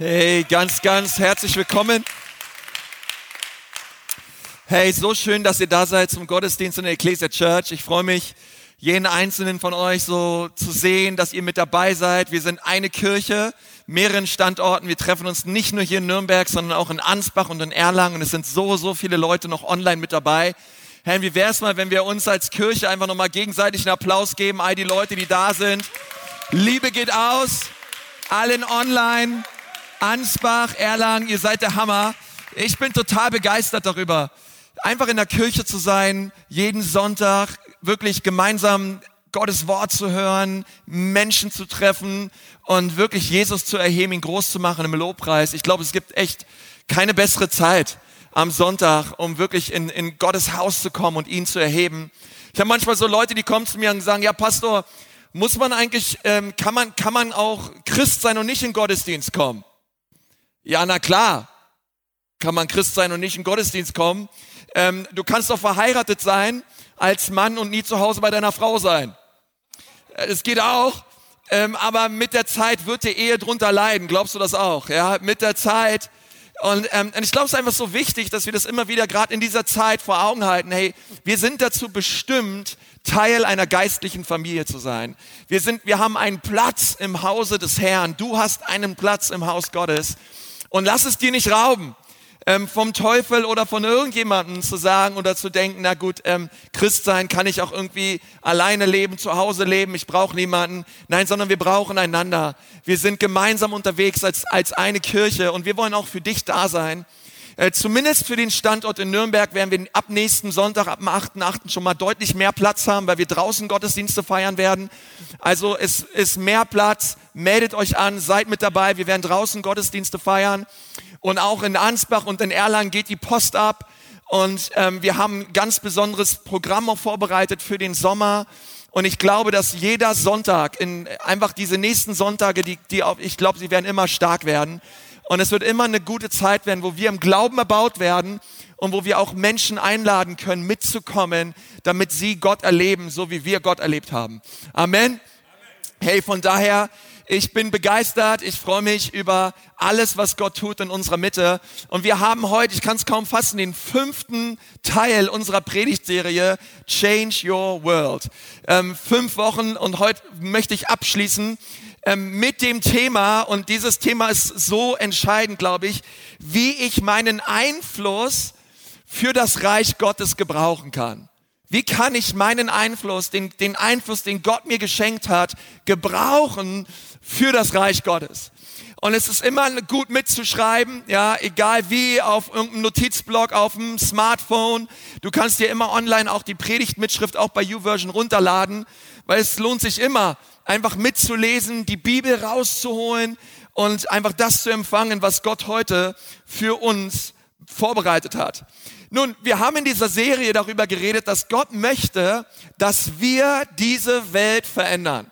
Hey, ganz, ganz herzlich willkommen. Hey, so schön, dass ihr da seid zum Gottesdienst in der Ecclesia Church. Ich freue mich, jeden einzelnen von euch so zu sehen, dass ihr mit dabei seid. Wir sind eine Kirche, mehreren Standorten. Wir treffen uns nicht nur hier in Nürnberg, sondern auch in Ansbach und in Erlangen. Und es sind so, so viele Leute noch online mit dabei. Hey, wie wäre es mal, wenn wir uns als Kirche einfach nochmal gegenseitig einen Applaus geben, all die Leute, die da sind. Liebe geht aus, allen online. Ansbach, Erlangen, ihr seid der Hammer. Ich bin total begeistert darüber, einfach in der Kirche zu sein, jeden Sonntag wirklich gemeinsam Gottes Wort zu hören, Menschen zu treffen und wirklich Jesus zu erheben, ihn groß zu machen im Lobpreis. Ich glaube, es gibt echt keine bessere Zeit am Sonntag, um wirklich in, in Gottes Haus zu kommen und ihn zu erheben. Ich habe manchmal so Leute, die kommen zu mir und sagen, ja Pastor, muss man eigentlich, ähm, kann, man, kann man auch Christ sein und nicht in Gottesdienst kommen? Ja, na klar, kann man Christ sein und nicht in Gottesdienst kommen. Ähm, du kannst doch verheiratet sein als Mann und nie zu Hause bei deiner Frau sein. Es äh, geht auch. Ähm, aber mit der Zeit wird die Ehe drunter leiden. Glaubst du das auch? Ja, mit der Zeit. Und, ähm, und ich glaube, es ist einfach so wichtig, dass wir das immer wieder gerade in dieser Zeit vor Augen halten. Hey, wir sind dazu bestimmt, Teil einer geistlichen Familie zu sein. Wir sind, wir haben einen Platz im Hause des Herrn. Du hast einen Platz im Haus Gottes. Und lass es dir nicht rauben, ähm, vom Teufel oder von irgendjemandem zu sagen oder zu denken, na gut, ähm, Christ sein kann ich auch irgendwie alleine leben, zu Hause leben, ich brauche niemanden. Nein, sondern wir brauchen einander. Wir sind gemeinsam unterwegs als, als eine Kirche und wir wollen auch für dich da sein. Äh, zumindest für den Standort in Nürnberg werden wir ab nächsten Sonntag, ab dem 8.8. schon mal deutlich mehr Platz haben, weil wir draußen Gottesdienste feiern werden. Also es ist mehr Platz. Meldet euch an, seid mit dabei. Wir werden draußen Gottesdienste feiern. Und auch in Ansbach und in Erlangen geht die Post ab. Und ähm, wir haben ein ganz besonderes Programm auch vorbereitet für den Sommer. Und ich glaube, dass jeder Sonntag, in einfach diese nächsten Sonntage, die, die auch, ich glaube, sie werden immer stark werden. Und es wird immer eine gute Zeit werden, wo wir im Glauben erbaut werden und wo wir auch Menschen einladen können, mitzukommen, damit sie Gott erleben, so wie wir Gott erlebt haben. Amen. Hey, von daher, ich bin begeistert. Ich freue mich über alles, was Gott tut in unserer Mitte. Und wir haben heute, ich kann es kaum fassen, den fünften Teil unserer Predigtserie Change Your World. Ähm, fünf Wochen und heute möchte ich abschließen ähm, mit dem Thema, und dieses Thema ist so entscheidend, glaube ich, wie ich meinen Einfluss für das Reich Gottes gebrauchen kann. Wie kann ich meinen Einfluss, den, den Einfluss, den Gott mir geschenkt hat, gebrauchen für das Reich Gottes? Und es ist immer gut mitzuschreiben, ja, egal wie, auf irgendeinem Notizblock, auf dem Smartphone. Du kannst dir immer online auch die Predigtmitschrift auch bei YouVersion runterladen, weil es lohnt sich immer, einfach mitzulesen, die Bibel rauszuholen und einfach das zu empfangen, was Gott heute für uns vorbereitet hat. Nun, wir haben in dieser Serie darüber geredet, dass Gott möchte, dass wir diese Welt verändern.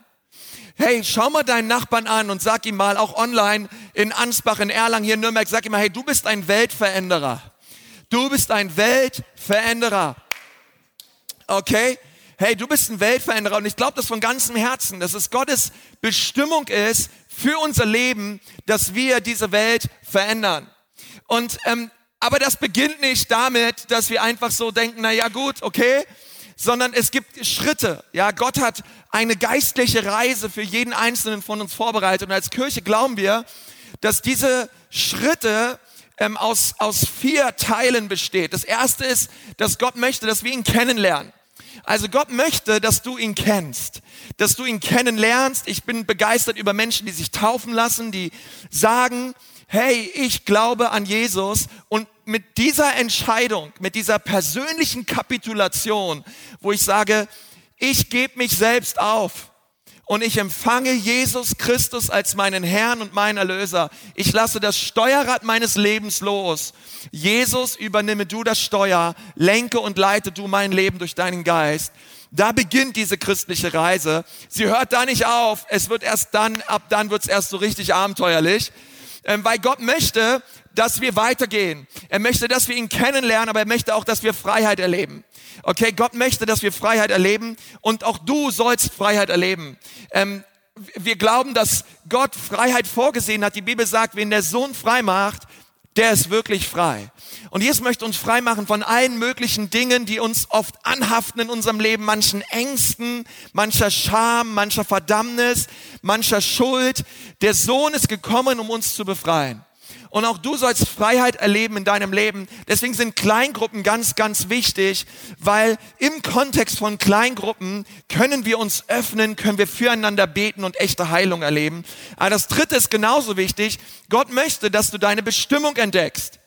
Hey, schau mal deinen Nachbarn an und sag ihm mal, auch online in Ansbach, in Erlangen, hier in Nürnberg, sag ihm mal, hey, du bist ein Weltveränderer. Du bist ein Weltveränderer. Okay? Hey, du bist ein Weltveränderer und ich glaube das von ganzem Herzen, dass es Gottes Bestimmung ist für unser Leben, dass wir diese Welt verändern. Und ähm, aber das beginnt nicht damit, dass wir einfach so denken, na ja gut, okay, sondern es gibt Schritte. Ja, Gott hat eine geistliche Reise für jeden einzelnen von uns vorbereitet und als Kirche glauben wir, dass diese Schritte ähm, aus, aus vier Teilen besteht. Das erste ist, dass Gott möchte, dass wir ihn kennenlernen. Also Gott möchte, dass du ihn kennst, dass du ihn kennenlernst. Ich bin begeistert über Menschen, die sich taufen lassen, die sagen, hey, ich glaube an Jesus und mit dieser Entscheidung, mit dieser persönlichen Kapitulation, wo ich sage, ich gebe mich selbst auf und ich empfange Jesus Christus als meinen Herrn und meinen Erlöser. Ich lasse das Steuerrad meines Lebens los. Jesus, übernimme du das Steuer, lenke und leite du mein Leben durch deinen Geist. Da beginnt diese christliche Reise. Sie hört da nicht auf. Es wird erst dann, ab dann wird es erst so richtig abenteuerlich. Ähm, weil Gott möchte, dass wir weitergehen. Er möchte, dass wir ihn kennenlernen, aber er möchte auch, dass wir Freiheit erleben. Okay, Gott möchte, dass wir Freiheit erleben und auch du sollst Freiheit erleben. Ähm, wir glauben, dass Gott Freiheit vorgesehen hat. Die Bibel sagt, wen der Sohn frei macht, der ist wirklich frei. Und Jesus möchte uns frei machen von allen möglichen Dingen, die uns oft anhaften in unserem Leben, manchen Ängsten, mancher Scham, mancher Verdammnis, mancher Schuld. Der Sohn ist gekommen, um uns zu befreien. Und auch du sollst Freiheit erleben in deinem Leben. Deswegen sind Kleingruppen ganz, ganz wichtig, weil im Kontext von Kleingruppen können wir uns öffnen, können wir füreinander beten und echte Heilung erleben. Aber das dritte ist genauso wichtig. Gott möchte, dass du deine Bestimmung entdeckst.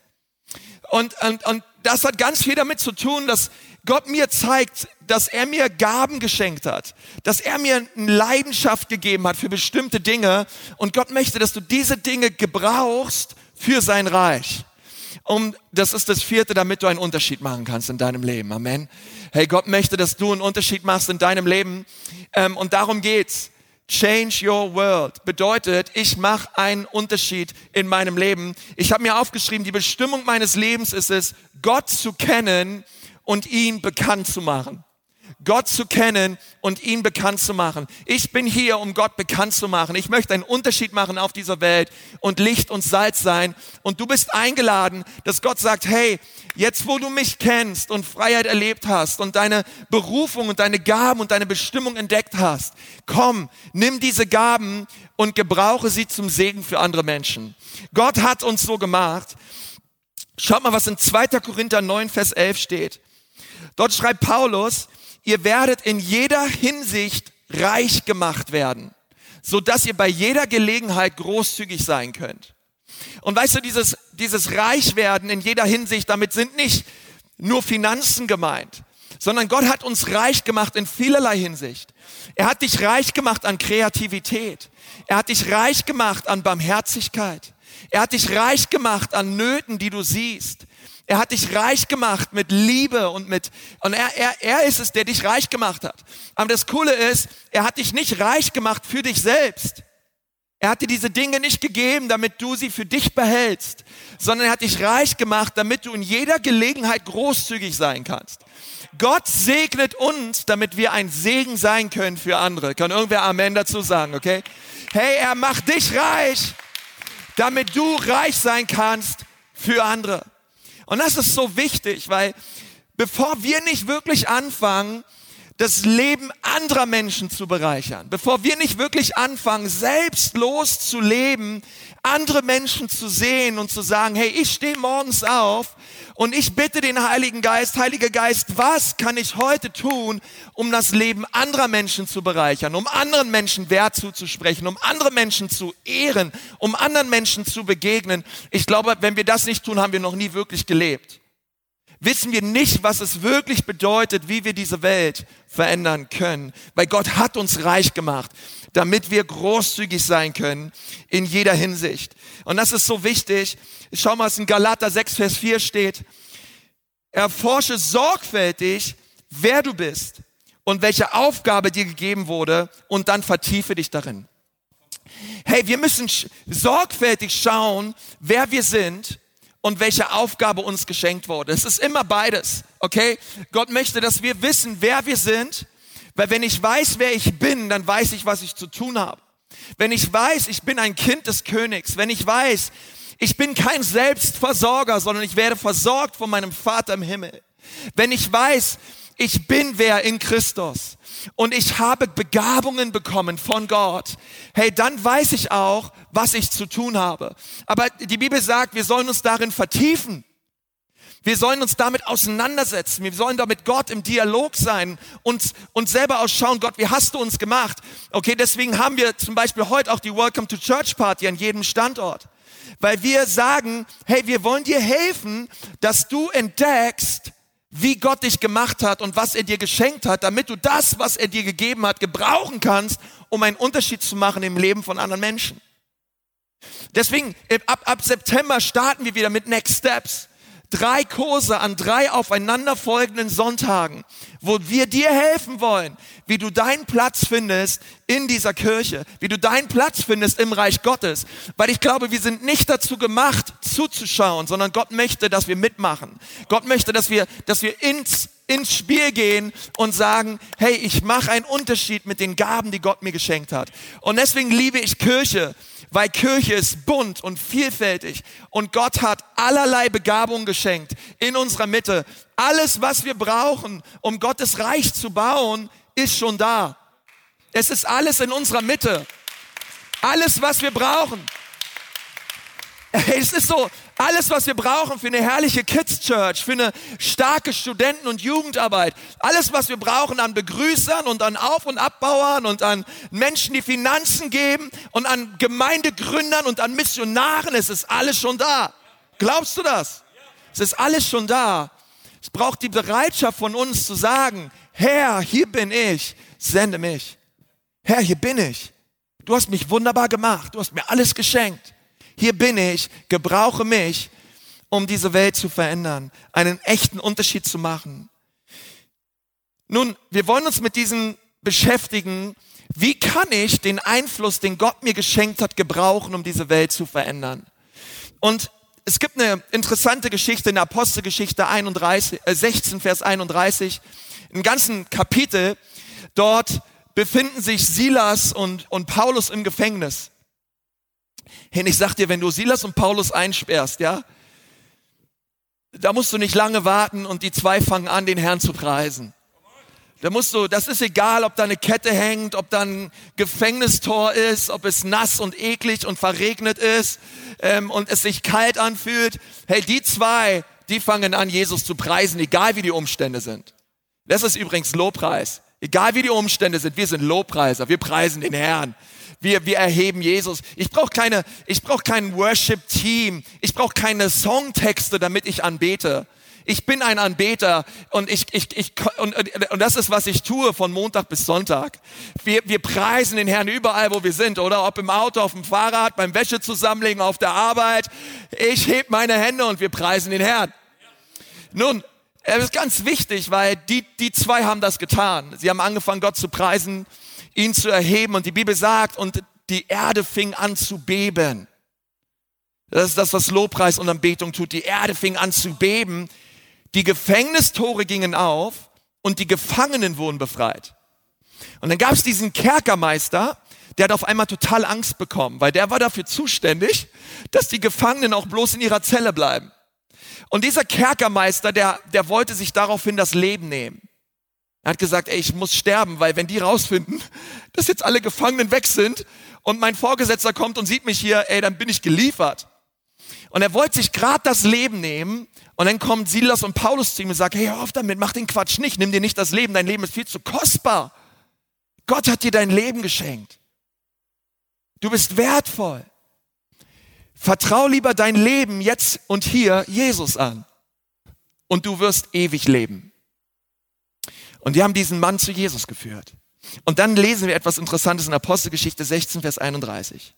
Und, und, und das hat ganz viel damit zu tun, dass Gott mir zeigt, dass er mir Gaben geschenkt hat, dass er mir eine Leidenschaft gegeben hat für bestimmte Dinge und Gott möchte, dass du diese Dinge gebrauchst für sein Reich. Und das ist das vierte, damit du einen Unterschied machen kannst in deinem Leben. Amen. Hey, Gott möchte, dass du einen Unterschied machst in deinem Leben. Ähm, und darum geht's. Change your world bedeutet, ich mache einen Unterschied in meinem Leben. Ich habe mir aufgeschrieben, die Bestimmung meines Lebens ist es, Gott zu kennen und ihn bekannt zu machen. Gott zu kennen und ihn bekannt zu machen. Ich bin hier, um Gott bekannt zu machen. Ich möchte einen Unterschied machen auf dieser Welt und Licht und Salz sein. Und du bist eingeladen, dass Gott sagt, hey, jetzt wo du mich kennst und Freiheit erlebt hast und deine Berufung und deine Gaben und deine Bestimmung entdeckt hast, komm, nimm diese Gaben und gebrauche sie zum Segen für andere Menschen. Gott hat uns so gemacht. Schaut mal, was in 2. Korinther 9, Vers 11 steht. Dort schreibt Paulus, ihr werdet in jeder Hinsicht reich gemacht werden, so dass ihr bei jeder Gelegenheit großzügig sein könnt. Und weißt du, dieses, dieses Reichwerden in jeder Hinsicht, damit sind nicht nur Finanzen gemeint, sondern Gott hat uns reich gemacht in vielerlei Hinsicht. Er hat dich reich gemacht an Kreativität. Er hat dich reich gemacht an Barmherzigkeit. Er hat dich reich gemacht an Nöten, die du siehst. Er hat dich reich gemacht mit Liebe und mit, und er, er, er ist es, der dich reich gemacht hat. Aber das Coole ist, er hat dich nicht reich gemacht für dich selbst. Er hat dir diese Dinge nicht gegeben, damit du sie für dich behältst, sondern er hat dich reich gemacht, damit du in jeder Gelegenheit großzügig sein kannst. Gott segnet uns, damit wir ein Segen sein können für andere. Kann irgendwer Amen dazu sagen, okay? Hey, er macht dich reich, damit du reich sein kannst für andere. Und das ist so wichtig, weil bevor wir nicht wirklich anfangen, das Leben anderer Menschen zu bereichern, bevor wir nicht wirklich anfangen, selbstlos zu leben, andere Menschen zu sehen und zu sagen, hey, ich stehe morgens auf und ich bitte den Heiligen Geist, Heiliger Geist, was kann ich heute tun, um das Leben anderer Menschen zu bereichern, um anderen Menschen Wert zuzusprechen, um andere Menschen zu ehren, um anderen Menschen zu begegnen. Ich glaube, wenn wir das nicht tun, haben wir noch nie wirklich gelebt. Wissen wir nicht, was es wirklich bedeutet, wie wir diese Welt verändern können. Weil Gott hat uns reich gemacht damit wir großzügig sein können in jeder Hinsicht. Und das ist so wichtig. Schau mal, was in Galater 6, Vers 4 steht. Erforsche sorgfältig, wer du bist und welche Aufgabe dir gegeben wurde und dann vertiefe dich darin. Hey, wir müssen sorgfältig schauen, wer wir sind und welche Aufgabe uns geschenkt wurde. Es ist immer beides, okay? Gott möchte, dass wir wissen, wer wir sind weil wenn ich weiß, wer ich bin, dann weiß ich, was ich zu tun habe. Wenn ich weiß, ich bin ein Kind des Königs, wenn ich weiß, ich bin kein Selbstversorger, sondern ich werde versorgt von meinem Vater im Himmel. Wenn ich weiß, ich bin wer in Christus und ich habe Begabungen bekommen von Gott, hey, dann weiß ich auch, was ich zu tun habe. Aber die Bibel sagt, wir sollen uns darin vertiefen. Wir sollen uns damit auseinandersetzen. Wir sollen da mit Gott im Dialog sein und uns selber ausschauen, Gott, wie hast du uns gemacht? Okay, deswegen haben wir zum Beispiel heute auch die Welcome to Church Party an jedem Standort. Weil wir sagen, hey, wir wollen dir helfen, dass du entdeckst, wie Gott dich gemacht hat und was er dir geschenkt hat, damit du das, was er dir gegeben hat, gebrauchen kannst, um einen Unterschied zu machen im Leben von anderen Menschen. Deswegen, ab, ab September starten wir wieder mit Next Steps drei Kurse an drei aufeinanderfolgenden Sonntagen, wo wir dir helfen wollen, wie du deinen Platz findest in dieser Kirche, wie du deinen Platz findest im Reich Gottes. Weil ich glaube, wir sind nicht dazu gemacht, zuzuschauen, sondern Gott möchte, dass wir mitmachen. Gott möchte, dass wir, dass wir ins ins Spiel gehen und sagen, hey, ich mache einen Unterschied mit den Gaben, die Gott mir geschenkt hat. Und deswegen liebe ich Kirche, weil Kirche ist bunt und vielfältig und Gott hat allerlei Begabungen geschenkt in unserer Mitte. Alles, was wir brauchen, um Gottes Reich zu bauen, ist schon da. Es ist alles in unserer Mitte. Alles, was wir brauchen. Es ist so, alles, was wir brauchen für eine herrliche Kids Church, für eine starke Studenten- und Jugendarbeit, alles, was wir brauchen an Begrüßern und an Auf- und Abbauern und an Menschen, die Finanzen geben und an Gemeindegründern und an Missionaren, es ist alles schon da. Glaubst du das? Es ist alles schon da. Es braucht die Bereitschaft von uns zu sagen, Herr, hier bin ich, sende mich. Herr, hier bin ich. Du hast mich wunderbar gemacht. Du hast mir alles geschenkt hier bin ich, gebrauche mich, um diese Welt zu verändern, einen echten Unterschied zu machen. Nun, wir wollen uns mit diesen beschäftigen, wie kann ich den Einfluss, den Gott mir geschenkt hat, gebrauchen, um diese Welt zu verändern. Und es gibt eine interessante Geschichte in der Apostelgeschichte 31, äh 16, Vers 31, im ganzen Kapitel. Dort befinden sich Silas und, und Paulus im Gefängnis. Hey, ich sag dir, wenn du Silas und Paulus einsperrst, ja, da musst du nicht lange warten und die zwei fangen an, den Herrn zu preisen. Da musst du, das ist egal, ob da eine Kette hängt, ob da ein Gefängnistor ist, ob es nass und eklig und verregnet ist ähm, und es sich kalt anfühlt. Hey, die zwei, die fangen an, Jesus zu preisen, egal wie die Umstände sind. Das ist übrigens Lobpreis. Egal wie die Umstände sind, wir sind Lobpreiser, wir preisen den Herrn wir, wir erheben Jesus. Ich brauche keine, ich brauche kein Worship-Team. Ich brauche keine Songtexte, damit ich anbete. Ich bin ein Anbeter und ich, ich, ich und, und das ist, was ich tue von Montag bis Sonntag. Wir, wir preisen den Herrn überall, wo wir sind, oder ob im Auto, auf dem Fahrrad, beim Wäsche zusammenlegen, auf der Arbeit. Ich heb meine Hände und wir preisen den Herrn. Nun, es ist ganz wichtig, weil die, die zwei haben das getan. Sie haben angefangen, Gott zu preisen ihn zu erheben. Und die Bibel sagt, und die Erde fing an zu beben. Das ist das, was Lobpreis und Anbetung tut. Die Erde fing an zu beben. Die Gefängnistore gingen auf und die Gefangenen wurden befreit. Und dann gab es diesen Kerkermeister, der hat auf einmal total Angst bekommen, weil der war dafür zuständig, dass die Gefangenen auch bloß in ihrer Zelle bleiben. Und dieser Kerkermeister, der, der wollte sich daraufhin das Leben nehmen. Er hat gesagt, ey, ich muss sterben, weil wenn die rausfinden, dass jetzt alle Gefangenen weg sind und mein Vorgesetzter kommt und sieht mich hier, ey, dann bin ich geliefert. Und er wollte sich gerade das Leben nehmen und dann kommen Silas und Paulus zu ihm und sagen, hey, hör auf damit, mach den Quatsch nicht, nimm dir nicht das Leben, dein Leben ist viel zu kostbar. Gott hat dir dein Leben geschenkt. Du bist wertvoll. Vertrau lieber dein Leben jetzt und hier Jesus an und du wirst ewig leben. Und die haben diesen Mann zu Jesus geführt. Und dann lesen wir etwas Interessantes in Apostelgeschichte 16, Vers 31.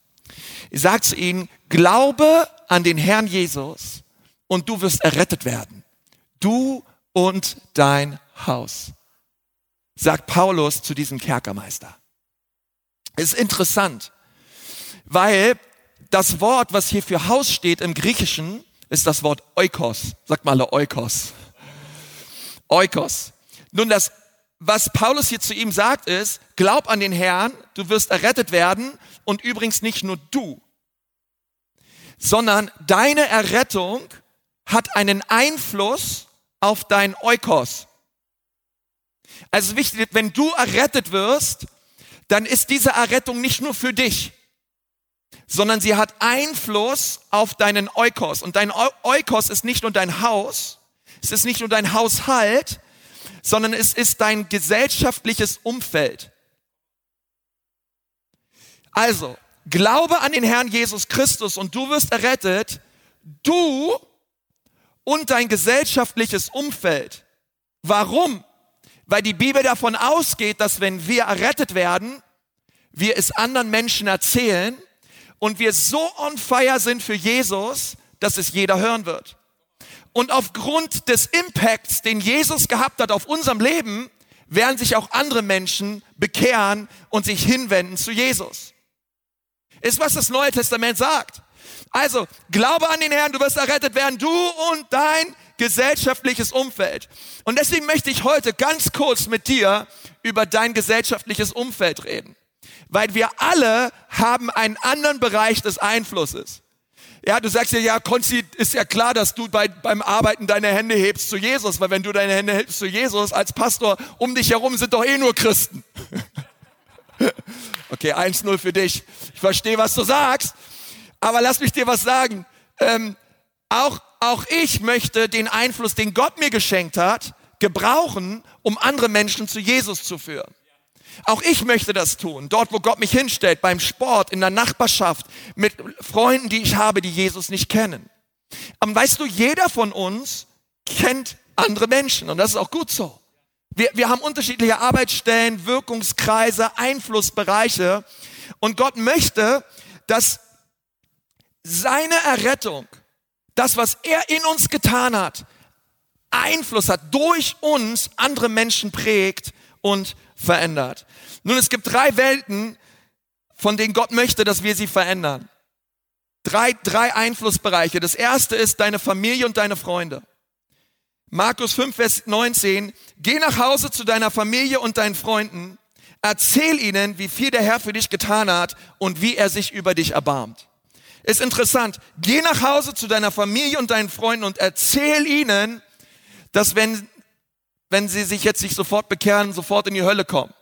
Ich sage zu ihnen, glaube an den Herrn Jesus und du wirst errettet werden. Du und dein Haus. Sagt Paulus zu diesem Kerkermeister. ist interessant, weil das Wort, was hier für Haus steht im Griechischen, ist das Wort Oikos. Sagt mal Oikos. Oikos. Nun, das, was Paulus hier zu ihm sagt, ist, glaub an den Herrn, du wirst errettet werden und übrigens nicht nur du, sondern deine Errettung hat einen Einfluss auf dein Eukos. Also wichtig, wenn du errettet wirst, dann ist diese Errettung nicht nur für dich, sondern sie hat Einfluss auf deinen Eukos. Und dein Eukos ist nicht nur dein Haus, es ist nicht nur dein Haushalt, sondern es ist dein gesellschaftliches Umfeld. Also, glaube an den Herrn Jesus Christus und du wirst errettet, du und dein gesellschaftliches Umfeld. Warum? Weil die Bibel davon ausgeht, dass wenn wir errettet werden, wir es anderen Menschen erzählen und wir so on fire sind für Jesus, dass es jeder hören wird. Und aufgrund des Impacts, den Jesus gehabt hat auf unserem Leben, werden sich auch andere Menschen bekehren und sich hinwenden zu Jesus. Ist, was das Neue Testament sagt. Also, glaube an den Herrn, du wirst errettet werden, du und dein gesellschaftliches Umfeld. Und deswegen möchte ich heute ganz kurz mit dir über dein gesellschaftliches Umfeld reden. Weil wir alle haben einen anderen Bereich des Einflusses. Ja, du sagst ja, ja, Konzi, ist ja klar, dass du bei, beim Arbeiten deine Hände hebst zu Jesus, weil wenn du deine Hände hebst zu Jesus als Pastor, um dich herum sind doch eh nur Christen. okay, 1-0 für dich. Ich verstehe, was du sagst, aber lass mich dir was sagen. Ähm, auch, auch ich möchte den Einfluss, den Gott mir geschenkt hat, gebrauchen, um andere Menschen zu Jesus zu führen. Auch ich möchte das tun, dort wo Gott mich hinstellt, beim Sport, in der Nachbarschaft, mit Freunden, die ich habe, die Jesus nicht kennen. Aber weißt du, jeder von uns kennt andere Menschen und das ist auch gut so. Wir, wir haben unterschiedliche Arbeitsstellen, Wirkungskreise, Einflussbereiche und Gott möchte, dass seine Errettung, das, was er in uns getan hat, Einfluss hat, durch uns andere Menschen prägt und verändert. Nun, es gibt drei Welten, von denen Gott möchte, dass wir sie verändern. Drei, drei Einflussbereiche. Das erste ist deine Familie und deine Freunde. Markus 5, Vers 19. Geh nach Hause zu deiner Familie und deinen Freunden. Erzähl ihnen, wie viel der Herr für dich getan hat und wie er sich über dich erbarmt. Ist interessant. Geh nach Hause zu deiner Familie und deinen Freunden und erzähl ihnen, dass wenn wenn sie sich jetzt nicht sofort bekehren, sofort in die Hölle kommen.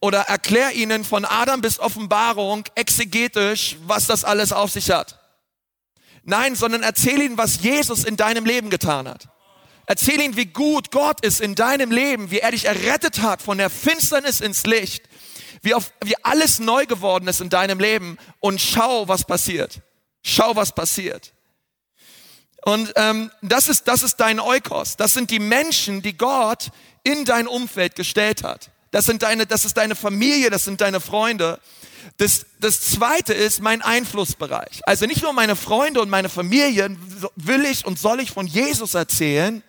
Oder erklär ihnen von Adam bis Offenbarung exegetisch, was das alles auf sich hat. Nein, sondern erzähl ihnen, was Jesus in deinem Leben getan hat. Erzähl ihnen, wie gut Gott ist in deinem Leben, wie er dich errettet hat von der Finsternis ins Licht, wie, auf, wie alles neu geworden ist in deinem Leben und schau, was passiert. Schau, was passiert. Und ähm, das, ist, das ist dein Eukos. Das sind die Menschen, die Gott in dein Umfeld gestellt hat. Das, sind deine, das ist deine Familie, das sind deine Freunde. Das, das zweite ist mein Einflussbereich. Also nicht nur meine Freunde und meine Familie will ich und soll ich von Jesus erzählen,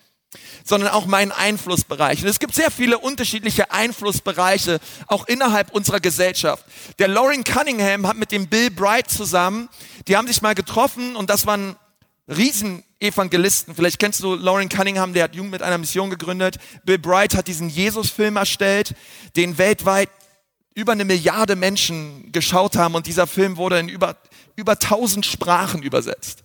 sondern auch meinen Einflussbereich. Und es gibt sehr viele unterschiedliche Einflussbereiche, auch innerhalb unserer Gesellschaft. Der Lauren Cunningham hat mit dem Bill Bright zusammen, die haben sich mal getroffen und das waren Riesenevangelisten. Vielleicht kennst du Lauren Cunningham, der hat Jugend mit einer Mission gegründet. Bill Bright hat diesen Jesus-Film erstellt, den weltweit über eine Milliarde Menschen geschaut haben und dieser Film wurde in über, über tausend Sprachen übersetzt.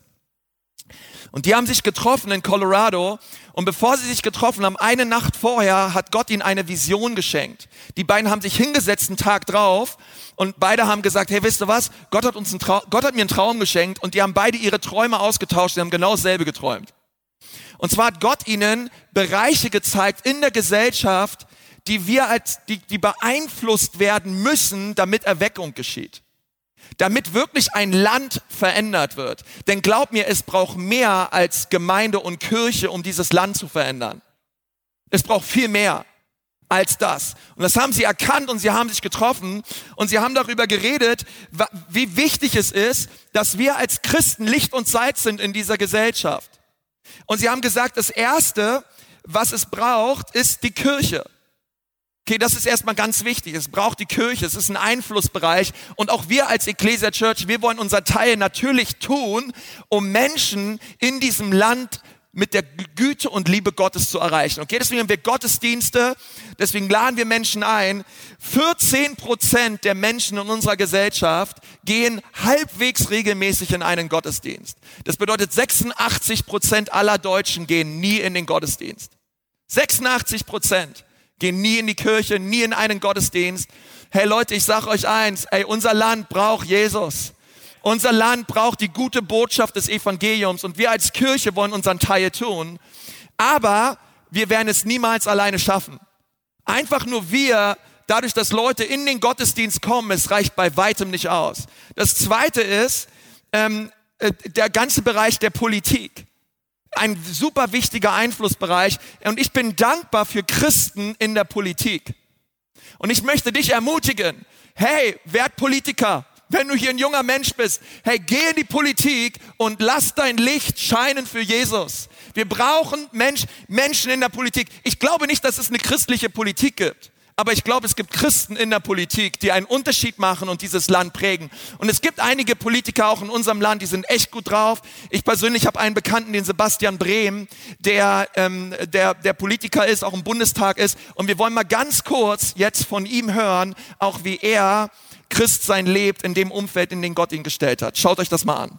Und die haben sich getroffen in Colorado und bevor sie sich getroffen haben, eine Nacht vorher hat Gott ihnen eine Vision geschenkt. Die beiden haben sich hingesetzt einen Tag drauf und beide haben gesagt, hey, wisst ihr was? Gott hat uns einen Traum, Gott hat mir einen Traum geschenkt und die haben beide ihre Träume ausgetauscht, die haben genau dasselbe geträumt. Und zwar hat Gott ihnen Bereiche gezeigt in der Gesellschaft, die wir als, die, die beeinflusst werden müssen, damit Erweckung geschieht damit wirklich ein Land verändert wird. Denn glaub mir, es braucht mehr als Gemeinde und Kirche, um dieses Land zu verändern. Es braucht viel mehr als das. Und das haben sie erkannt und sie haben sich getroffen und sie haben darüber geredet, wie wichtig es ist, dass wir als Christen Licht und Salz sind in dieser Gesellschaft. Und sie haben gesagt, das Erste, was es braucht, ist die Kirche. Okay, das ist erstmal ganz wichtig. Es braucht die Kirche, es ist ein Einflussbereich. Und auch wir als Ecclesia Church, wir wollen unser Teil natürlich tun, um Menschen in diesem Land mit der Güte und Liebe Gottes zu erreichen. Okay, deswegen haben wir Gottesdienste, deswegen laden wir Menschen ein. 14 Prozent der Menschen in unserer Gesellschaft gehen halbwegs regelmäßig in einen Gottesdienst. Das bedeutet, 86 Prozent aller Deutschen gehen nie in den Gottesdienst. 86 Prozent gehen nie in die Kirche, nie in einen Gottesdienst. Hey Leute, ich sage euch eins, ey, unser Land braucht Jesus. Unser Land braucht die gute Botschaft des Evangeliums und wir als Kirche wollen unseren Teil tun. Aber wir werden es niemals alleine schaffen. Einfach nur wir, dadurch, dass Leute in den Gottesdienst kommen, es reicht bei weitem nicht aus. Das Zweite ist ähm, äh, der ganze Bereich der Politik ein super wichtiger Einflussbereich. Und ich bin dankbar für Christen in der Politik. Und ich möchte dich ermutigen, hey, werd Politiker. Wenn du hier ein junger Mensch bist, hey, geh in die Politik und lass dein Licht scheinen für Jesus. Wir brauchen Mensch, Menschen in der Politik. Ich glaube nicht, dass es eine christliche Politik gibt. Aber ich glaube, es gibt Christen in der Politik, die einen Unterschied machen und dieses Land prägen. Und es gibt einige Politiker auch in unserem Land, die sind echt gut drauf. Ich persönlich habe einen Bekannten, den Sebastian Brehm, der, ähm, der, der Politiker ist, auch im Bundestag ist. Und wir wollen mal ganz kurz jetzt von ihm hören, auch wie er Christ sein lebt in dem Umfeld, in dem Gott ihn gestellt hat. Schaut euch das mal an.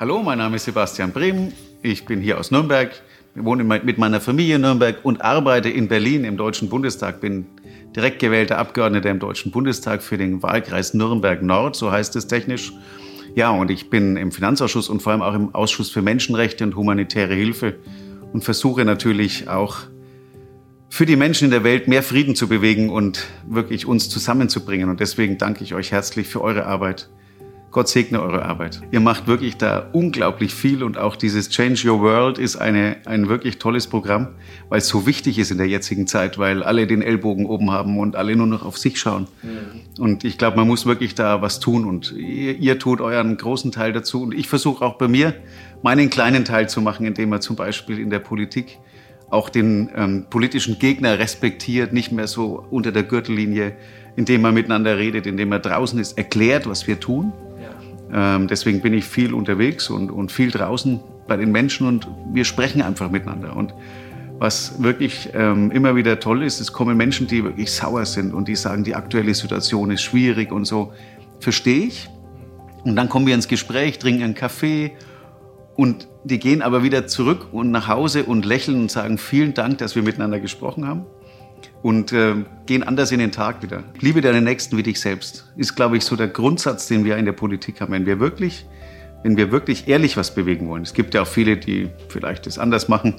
Hallo, mein Name ist Sebastian Brehm. Ich bin hier aus Nürnberg wohne mit meiner Familie in Nürnberg und arbeite in Berlin im Deutschen Bundestag. Bin direkt gewählter Abgeordneter im Deutschen Bundestag für den Wahlkreis Nürnberg Nord, so heißt es technisch. Ja, und ich bin im Finanzausschuss und vor allem auch im Ausschuss für Menschenrechte und humanitäre Hilfe und versuche natürlich auch für die Menschen in der Welt mehr Frieden zu bewegen und wirklich uns zusammenzubringen. Und deswegen danke ich euch herzlich für eure Arbeit Gott segne eure Arbeit. Ihr macht wirklich da unglaublich viel und auch dieses Change Your World ist eine, ein wirklich tolles Programm, weil es so wichtig ist in der jetzigen Zeit, weil alle den Ellbogen oben haben und alle nur noch auf sich schauen. Mhm. Und ich glaube, man muss wirklich da was tun und ihr, ihr tut euren großen Teil dazu und ich versuche auch bei mir meinen kleinen Teil zu machen, indem man zum Beispiel in der Politik auch den ähm, politischen Gegner respektiert, nicht mehr so unter der Gürtellinie, indem man miteinander redet, indem man draußen ist, erklärt, was wir tun ähm, deswegen bin ich viel unterwegs und, und viel draußen bei den Menschen und wir sprechen einfach miteinander. Und was wirklich ähm, immer wieder toll ist, es kommen Menschen, die wirklich sauer sind und die sagen, die aktuelle Situation ist schwierig und so. Verstehe ich. Und dann kommen wir ins Gespräch, trinken einen Kaffee und die gehen aber wieder zurück und nach Hause und lächeln und sagen vielen Dank, dass wir miteinander gesprochen haben und äh, gehen anders in den Tag wieder. Liebe deine Nächsten wie dich selbst ist, glaube ich, so der Grundsatz, den wir in der Politik haben. Wenn wir wirklich, wenn wir wirklich ehrlich was bewegen wollen. Es gibt ja auch viele, die vielleicht das anders machen.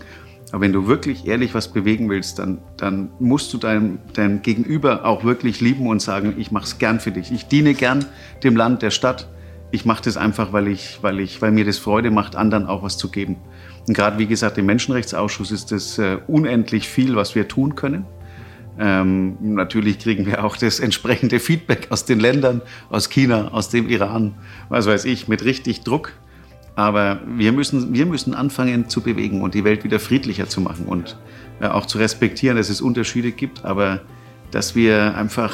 Aber wenn du wirklich ehrlich was bewegen willst, dann, dann musst du deinem, deinem Gegenüber auch wirklich lieben und sagen, ich mache es gern für dich. Ich diene gern dem Land, der Stadt. Ich mache das einfach, weil, ich, weil, ich, weil mir das Freude macht, anderen auch was zu geben. Und gerade, wie gesagt, im Menschenrechtsausschuss ist es äh, unendlich viel, was wir tun können. Ähm, natürlich kriegen wir auch das entsprechende Feedback aus den Ländern, aus China, aus dem Iran, was weiß ich, mit richtig Druck. Aber wir müssen, wir müssen anfangen zu bewegen und die Welt wieder friedlicher zu machen und äh, auch zu respektieren, dass es Unterschiede gibt, aber dass wir einfach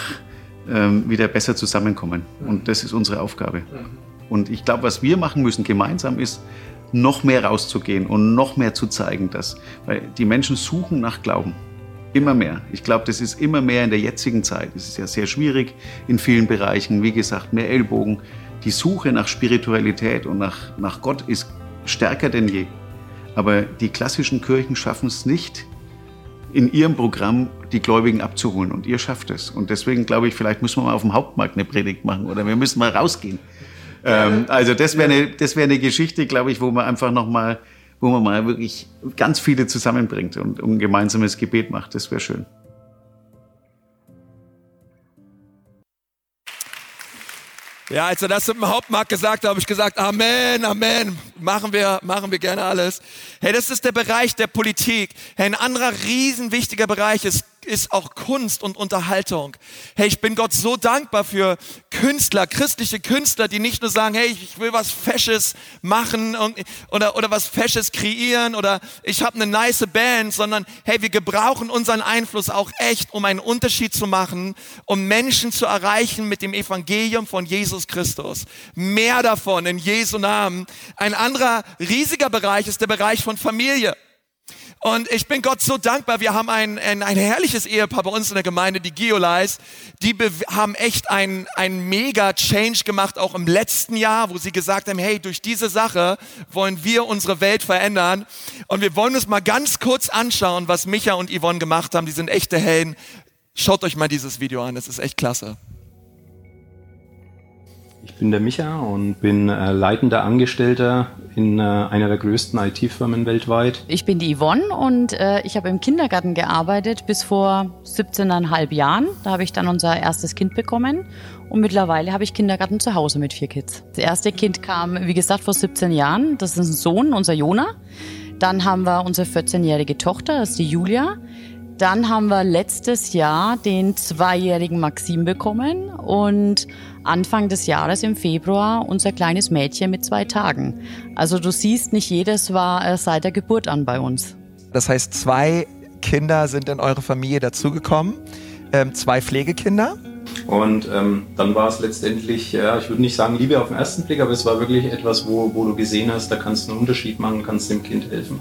ähm, wieder besser zusammenkommen. Und das ist unsere Aufgabe. Und ich glaube, was wir machen müssen gemeinsam ist, noch mehr rauszugehen und noch mehr zu zeigen, dass, weil die Menschen suchen nach Glauben. Immer mehr. Ich glaube, das ist immer mehr in der jetzigen Zeit. Es ist ja sehr schwierig in vielen Bereichen. Wie gesagt, mehr Ellbogen. Die Suche nach Spiritualität und nach, nach Gott ist stärker denn je. Aber die klassischen Kirchen schaffen es nicht, in ihrem Programm die Gläubigen abzuholen. Und ihr schafft es. Und deswegen glaube ich, vielleicht müssen wir mal auf dem Hauptmarkt eine Predigt machen oder wir müssen mal rausgehen. Ähm, also das wäre eine, wär eine Geschichte, glaube ich, wo man einfach nochmal mal wo man mal wirklich ganz viele zusammenbringt und ein gemeinsames Gebet macht. Das wäre schön. Ja, als er das im Hauptmarkt gesagt hat, habe ich gesagt, Amen, Amen, machen wir, machen wir gerne alles. Hey, das ist der Bereich der Politik. Hey, ein anderer riesenwichtiger Bereich ist ist auch Kunst und Unterhaltung. Hey, ich bin Gott so dankbar für Künstler, christliche Künstler, die nicht nur sagen, hey, ich will was Fesches machen und, oder, oder was Fesches kreieren oder ich habe eine nice Band, sondern hey, wir gebrauchen unseren Einfluss auch echt, um einen Unterschied zu machen, um Menschen zu erreichen mit dem Evangelium von Jesus Christus. Mehr davon in Jesu Namen. Ein anderer riesiger Bereich ist der Bereich von Familie. Und ich bin Gott so dankbar. Wir haben ein, ein, ein herrliches Ehepaar bei uns in der Gemeinde, die Geolais. Die haben echt ein, ein mega Change gemacht, auch im letzten Jahr, wo sie gesagt haben, hey, durch diese Sache wollen wir unsere Welt verändern. Und wir wollen uns mal ganz kurz anschauen, was Micha und Yvonne gemacht haben. Die sind echte Helden. Schaut euch mal dieses Video an, das ist echt klasse. Ich bin der Micha und bin äh, leitender Angestellter in äh, einer der größten IT-Firmen weltweit. Ich bin die Yvonne und äh, ich habe im Kindergarten gearbeitet bis vor 17,5 Jahren. Da habe ich dann unser erstes Kind bekommen und mittlerweile habe ich Kindergarten zu Hause mit vier Kids. Das erste Kind kam, wie gesagt, vor 17 Jahren. Das ist ein Sohn, unser Jona. Dann haben wir unsere 14-jährige Tochter, das ist die Julia. Dann haben wir letztes Jahr den zweijährigen Maxim bekommen und Anfang des Jahres im Februar unser kleines Mädchen mit zwei Tagen. Also du siehst, nicht jedes war äh, seit der Geburt an bei uns. Das heißt, zwei Kinder sind in eure Familie dazugekommen. Ähm, zwei Pflegekinder. Und ähm, dann war es letztendlich, ja, ich würde nicht sagen Liebe auf den ersten Blick, aber es war wirklich etwas, wo, wo du gesehen hast, da kannst du einen Unterschied machen, kannst dem Kind helfen.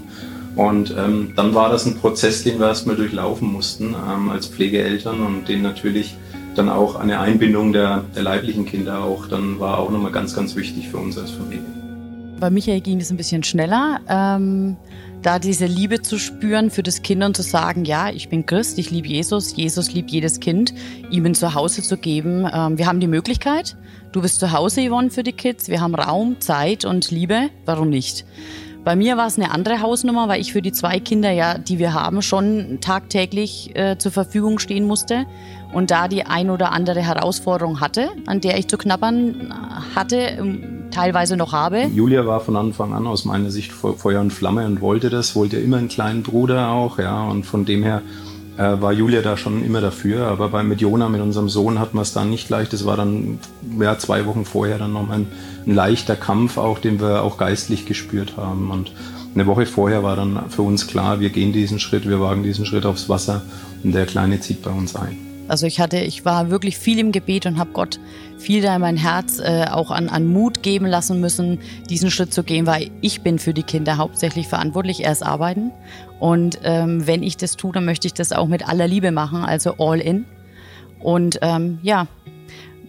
Und ähm, dann war das ein Prozess, den wir erstmal durchlaufen mussten ähm, als Pflegeeltern und den natürlich dann auch eine Einbindung der, der leiblichen Kinder auch, dann war auch nochmal ganz, ganz wichtig für uns als Familie. Bei Michael ging es ein bisschen schneller, ähm, da diese Liebe zu spüren für das Kind und zu sagen, ja, ich bin Christ, ich liebe Jesus, Jesus liebt jedes Kind, ihm ein Zuhause zu geben. Ähm, wir haben die Möglichkeit, du bist zu Hause, Yvonne, für die Kids, wir haben Raum, Zeit und Liebe, warum nicht? Bei mir war es eine andere Hausnummer, weil ich für die zwei Kinder, ja, die wir haben, schon tagtäglich äh, zur Verfügung stehen musste und da die ein oder andere Herausforderung hatte, an der ich zu knabbern hatte, ähm, teilweise noch habe. Julia war von Anfang an aus meiner Sicht Feuer und Flamme und wollte das, wollte immer einen kleinen Bruder auch, ja, und von dem her äh, war Julia da schon immer dafür. Aber bei, mit Jona, mit unserem Sohn, hat man es dann nicht leicht. Es war dann ja, zwei Wochen vorher dann noch ein, ein leichter Kampf, auch den wir auch geistlich gespürt haben. Und eine Woche vorher war dann für uns klar, wir gehen diesen Schritt, wir wagen diesen Schritt aufs Wasser und der Kleine zieht bei uns ein. Also ich hatte, ich war wirklich viel im Gebet und habe Gott viel da in mein Herz äh, auch an, an Mut geben lassen müssen, diesen Schritt zu gehen, weil ich bin für die Kinder hauptsächlich verantwortlich, erst arbeiten. Und ähm, wenn ich das tue, dann möchte ich das auch mit aller Liebe machen, also all in. Und ähm, ja,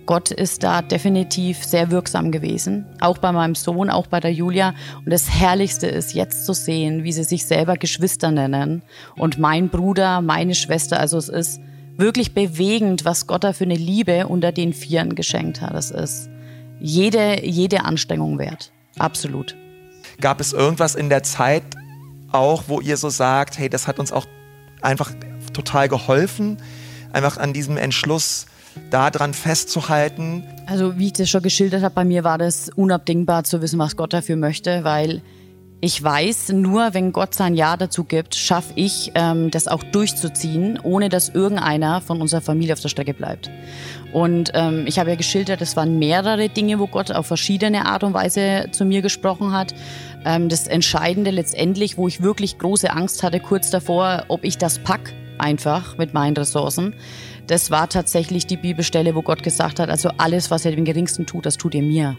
Gott ist da definitiv sehr wirksam gewesen, auch bei meinem Sohn, auch bei der Julia. Und das Herrlichste ist jetzt zu sehen, wie sie sich selber Geschwister nennen. Und mein Bruder, meine Schwester, also es ist wirklich bewegend, was Gott da für eine Liebe unter den Vieren geschenkt hat. Das ist jede, jede Anstrengung wert. Absolut. Gab es irgendwas in der Zeit auch, wo ihr so sagt, hey, das hat uns auch einfach total geholfen, einfach an diesem Entschluss daran festzuhalten? Also wie ich das schon geschildert habe, bei mir war das unabdingbar zu wissen, was Gott dafür möchte, weil ich weiß, nur wenn Gott sein Ja dazu gibt, schaffe ich, ähm, das auch durchzuziehen, ohne dass irgendeiner von unserer Familie auf der Strecke bleibt. Und ähm, ich habe ja geschildert, es waren mehrere Dinge, wo Gott auf verschiedene Art und Weise zu mir gesprochen hat. Ähm, das Entscheidende letztendlich, wo ich wirklich große Angst hatte, kurz davor, ob ich das pack, einfach mit meinen Ressourcen. Das war tatsächlich die Bibelstelle, wo Gott gesagt hat, also alles, was ihr dem Geringsten tut, das tut ihr mir.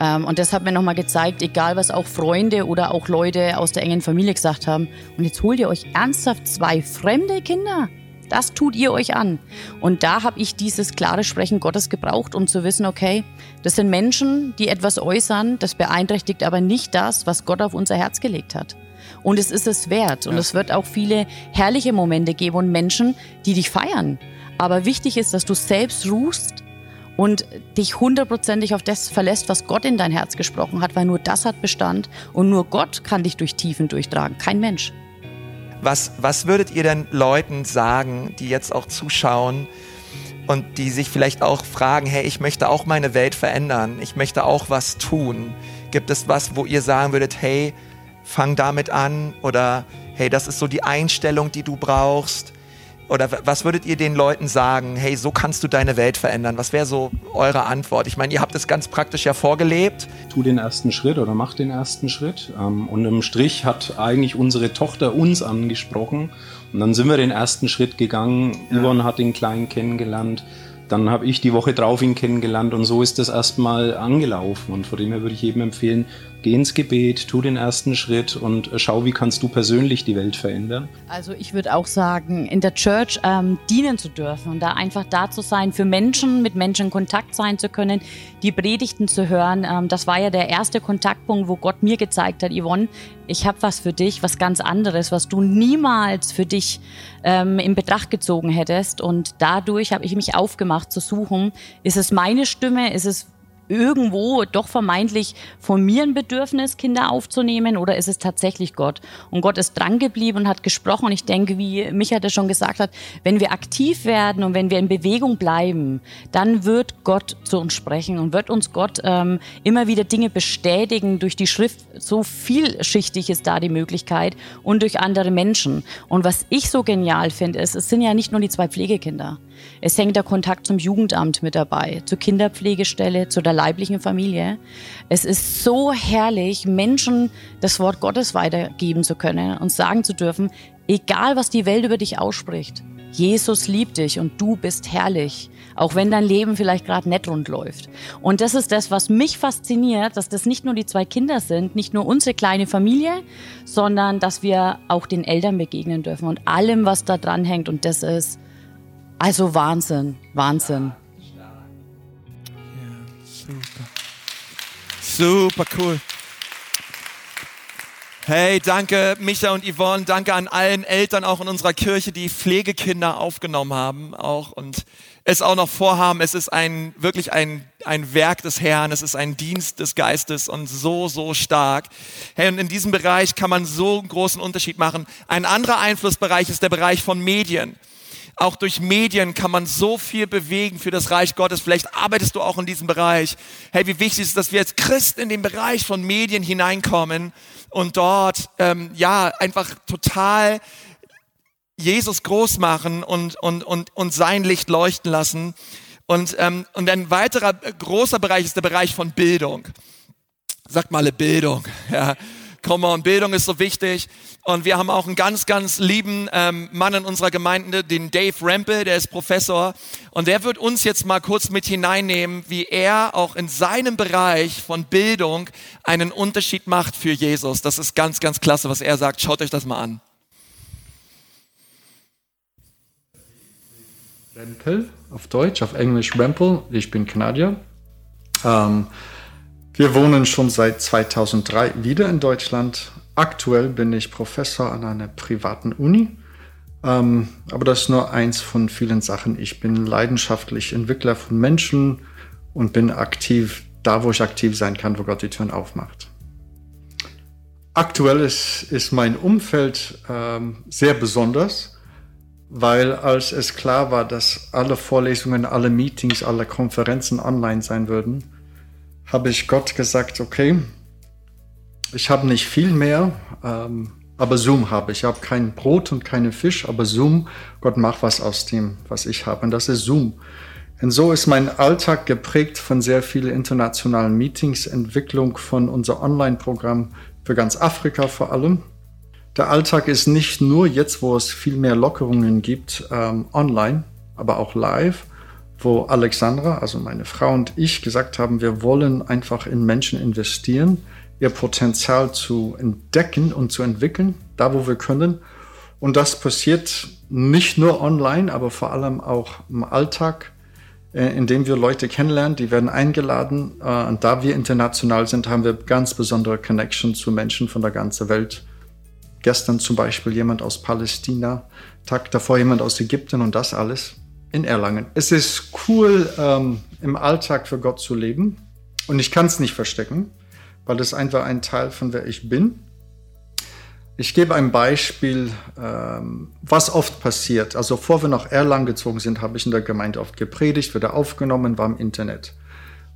Ähm, und das hat mir nochmal gezeigt, egal was auch Freunde oder auch Leute aus der engen Familie gesagt haben. Und jetzt holt ihr euch ernsthaft zwei fremde Kinder. Das tut ihr euch an. Und da habe ich dieses klare Sprechen Gottes gebraucht, um zu wissen, okay, das sind Menschen, die etwas äußern, das beeinträchtigt aber nicht das, was Gott auf unser Herz gelegt hat. Und es ist es wert. Und ja. es wird auch viele herrliche Momente geben und Menschen, die dich feiern. Aber wichtig ist, dass du selbst ruhst und dich hundertprozentig auf das verlässt, was Gott in dein Herz gesprochen hat, weil nur das hat Bestand und nur Gott kann dich durch Tiefen durchtragen, kein Mensch. Was, was würdet ihr denn Leuten sagen, die jetzt auch zuschauen und die sich vielleicht auch fragen, hey, ich möchte auch meine Welt verändern, ich möchte auch was tun? Gibt es was, wo ihr sagen würdet, hey, fang damit an oder hey, das ist so die Einstellung, die du brauchst? Oder was würdet ihr den Leuten sagen? Hey, so kannst du deine Welt verändern. Was wäre so eure Antwort? Ich meine, ihr habt es ganz praktisch ja vorgelebt. Tu den ersten Schritt oder mach den ersten Schritt. Ähm, und im Strich hat eigentlich unsere Tochter uns angesprochen. Und dann sind wir den ersten Schritt gegangen. Ja. Yvonne hat den Kleinen kennengelernt. Dann habe ich die Woche drauf ihn kennengelernt und so ist das erstmal angelaufen. Und von dem her würde ich jedem empfehlen, geh ins Gebet, tu den ersten Schritt und schau, wie kannst du persönlich die Welt verändern. Also ich würde auch sagen, in der Church ähm, dienen zu dürfen und da einfach da zu sein, für Menschen, mit Menschen Kontakt sein zu können, die Predigten zu hören. Ähm, das war ja der erste Kontaktpunkt, wo Gott mir gezeigt hat, Yvonne, ich habe was für dich, was ganz anderes, was du niemals für dich ähm, in Betracht gezogen hättest. Und dadurch habe ich mich aufgemacht zu suchen, ist es meine Stimme, ist es irgendwo doch vermeintlich von mir ein Bedürfnis, Kinder aufzunehmen oder ist es tatsächlich Gott? Und Gott ist dran geblieben und hat gesprochen. Und ich denke, wie Micha das schon gesagt hat, wenn wir aktiv werden und wenn wir in Bewegung bleiben, dann wird Gott zu uns sprechen und wird uns Gott ähm, immer wieder Dinge bestätigen durch die Schrift. So vielschichtig ist da die Möglichkeit und durch andere Menschen. Und was ich so genial finde, ist, es sind ja nicht nur die zwei Pflegekinder. Es hängt der Kontakt zum Jugendamt mit dabei, zur Kinderpflegestelle, zu der leiblichen Familie. Es ist so herrlich, Menschen das Wort Gottes weitergeben zu können und sagen zu dürfen, Egal, was die Welt über dich ausspricht. Jesus liebt dich und du bist herrlich, auch wenn dein Leben vielleicht gerade nett rund läuft. Und das ist das, was mich fasziniert, dass das nicht nur die zwei Kinder sind, nicht nur unsere kleine Familie, sondern dass wir auch den Eltern begegnen dürfen und allem, was da dran hängt. Und das ist also Wahnsinn, Wahnsinn. Super cool. Hey, danke Micha und Yvonne, danke an allen Eltern auch in unserer Kirche, die Pflegekinder aufgenommen haben auch und es auch noch vorhaben. Es ist ein, wirklich ein, ein Werk des Herrn, es ist ein Dienst des Geistes und so, so stark. Hey, und in diesem Bereich kann man so einen großen Unterschied machen. Ein anderer Einflussbereich ist der Bereich von Medien. Auch durch Medien kann man so viel bewegen für das Reich Gottes. Vielleicht arbeitest du auch in diesem Bereich. Hey, wie wichtig ist es, dass wir als Christen in den Bereich von Medien hineinkommen und dort, ähm, ja, einfach total Jesus groß machen und, und, und, und sein Licht leuchten lassen. Und, ähm, und ein weiterer großer Bereich ist der Bereich von Bildung. Sagt mal Bildung. Ja. Come on, Bildung ist so wichtig. Und wir haben auch einen ganz, ganz lieben ähm, Mann in unserer Gemeinde, den Dave Rempel, der ist Professor. Und der wird uns jetzt mal kurz mit hineinnehmen, wie er auch in seinem Bereich von Bildung einen Unterschied macht für Jesus. Das ist ganz, ganz klasse, was er sagt. Schaut euch das mal an. Rempel auf Deutsch, auf Englisch Rempel. Ich bin Kanadier. Ähm, wir wohnen schon seit 2003 wieder in Deutschland. Aktuell bin ich Professor an einer privaten Uni. Ähm, aber das ist nur eins von vielen Sachen. Ich bin leidenschaftlich Entwickler von Menschen und bin aktiv da, wo ich aktiv sein kann, wo Gott die Türen aufmacht. Aktuell ist, ist mein Umfeld ähm, sehr besonders, weil als es klar war, dass alle Vorlesungen, alle Meetings, alle Konferenzen online sein würden, habe ich Gott gesagt, okay, ich habe nicht viel mehr, ähm, aber Zoom habe ich. Ich habe kein Brot und keine Fisch, aber Zoom, Gott macht was aus dem, was ich habe. Und das ist Zoom. Und so ist mein Alltag geprägt von sehr vielen internationalen Meetings, Entwicklung von unser Online-Programm für ganz Afrika vor allem. Der Alltag ist nicht nur jetzt, wo es viel mehr Lockerungen gibt, ähm, online, aber auch live wo Alexandra, also meine Frau und ich gesagt haben, wir wollen einfach in Menschen investieren, ihr Potenzial zu entdecken und zu entwickeln, da wo wir können. Und das passiert nicht nur online, aber vor allem auch im Alltag, äh, indem wir Leute kennenlernen, die werden eingeladen. Äh, und da wir international sind, haben wir ganz besondere Connection zu Menschen von der ganzen Welt. Gestern zum Beispiel jemand aus Palästina, Tag davor jemand aus Ägypten und das alles in Erlangen. Es ist cool, ähm, im Alltag für Gott zu leben. Und ich kann es nicht verstecken, weil das einfach ein Teil von wer ich bin. Ich gebe ein Beispiel, ähm, was oft passiert. Also, bevor wir nach Erlangen gezogen sind, habe ich in der Gemeinde oft gepredigt, wieder aufgenommen, war im Internet.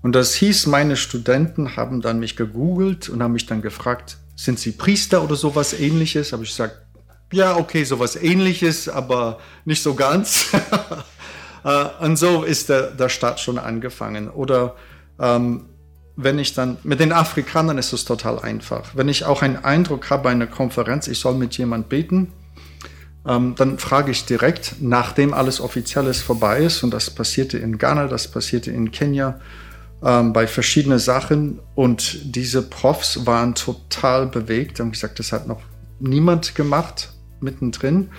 Und das hieß, meine Studenten haben dann mich gegoogelt und haben mich dann gefragt, sind Sie Priester oder sowas ähnliches? Habe ich gesagt, ja, okay, sowas ähnliches, aber nicht so ganz. Äh, und so ist der, der Start schon angefangen. Oder ähm, wenn ich dann, mit den Afrikanern ist es total einfach. Wenn ich auch einen Eindruck habe bei einer Konferenz, ich soll mit jemand beten, ähm, dann frage ich direkt, nachdem alles Offizielles vorbei ist, und das passierte in Ghana, das passierte in Kenia, ähm, bei verschiedenen Sachen. Und diese Profs waren total bewegt, haben gesagt, das hat noch niemand gemacht mittendrin.